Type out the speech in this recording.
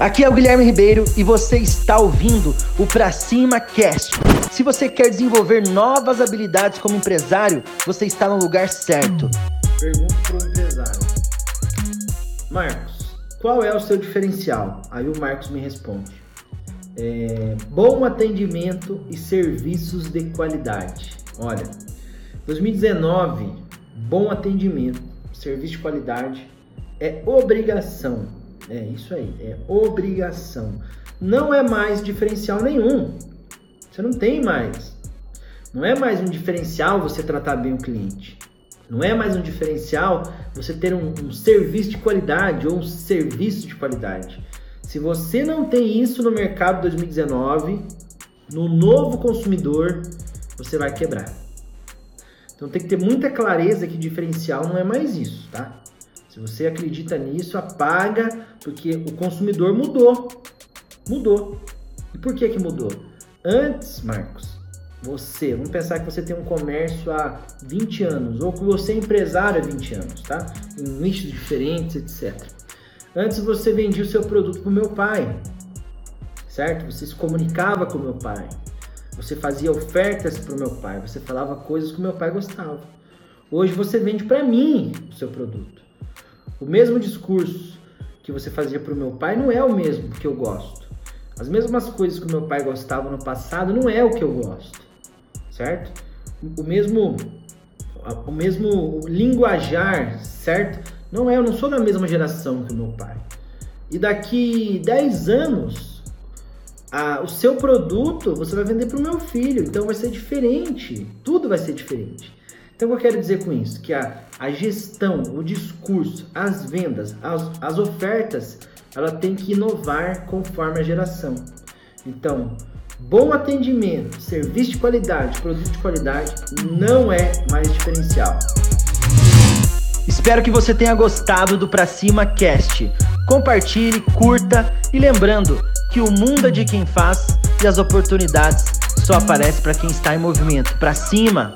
Aqui é o Guilherme Ribeiro e você está ouvindo o Pra Cima Cast. Se você quer desenvolver novas habilidades como empresário, você está no lugar certo. Pergunto para o empresário: Marcos, qual é o seu diferencial? Aí o Marcos me responde: é, bom atendimento e serviços de qualidade. Olha, 2019, bom atendimento, serviço de qualidade é obrigação é isso aí, é obrigação. Não é mais diferencial nenhum. Você não tem mais. Não é mais um diferencial você tratar bem o cliente. Não é mais um diferencial você ter um, um serviço de qualidade ou um serviço de qualidade. Se você não tem isso no mercado 2019, no novo consumidor, você vai quebrar. Então tem que ter muita clareza que diferencial não é mais isso, tá? Se você acredita nisso, apaga, porque o consumidor mudou. Mudou. E por que que mudou? Antes, Marcos, você, vamos pensar que você tem um comércio há 20 anos, ou que você é empresário há 20 anos, tá? Em nichos diferentes, etc. Antes você vendia o seu produto para o meu pai, certo? Você se comunicava com o meu pai. Você fazia ofertas para o meu pai, você falava coisas que o meu pai gostava. Hoje você vende para mim o seu produto. O mesmo discurso que você fazia para o meu pai não é o mesmo que eu gosto. As mesmas coisas que o meu pai gostava no passado não é o que eu gosto, certo? O mesmo, o mesmo linguajar, certo? Não é, eu não sou da mesma geração que o meu pai. E daqui 10 anos, a, o seu produto você vai vender para o meu filho, então vai ser diferente. Tudo vai ser diferente. Então, o que eu quero dizer com isso? Que a, a gestão, o discurso, as vendas, as, as ofertas, ela tem que inovar conforme a geração. Então, bom atendimento, serviço de qualidade, produto de qualidade não é mais diferencial. Espero que você tenha gostado do Pra Cima Cast. Compartilhe, curta e lembrando que o mundo é de quem faz e as oportunidades só aparecem para quem está em movimento. Pra cima!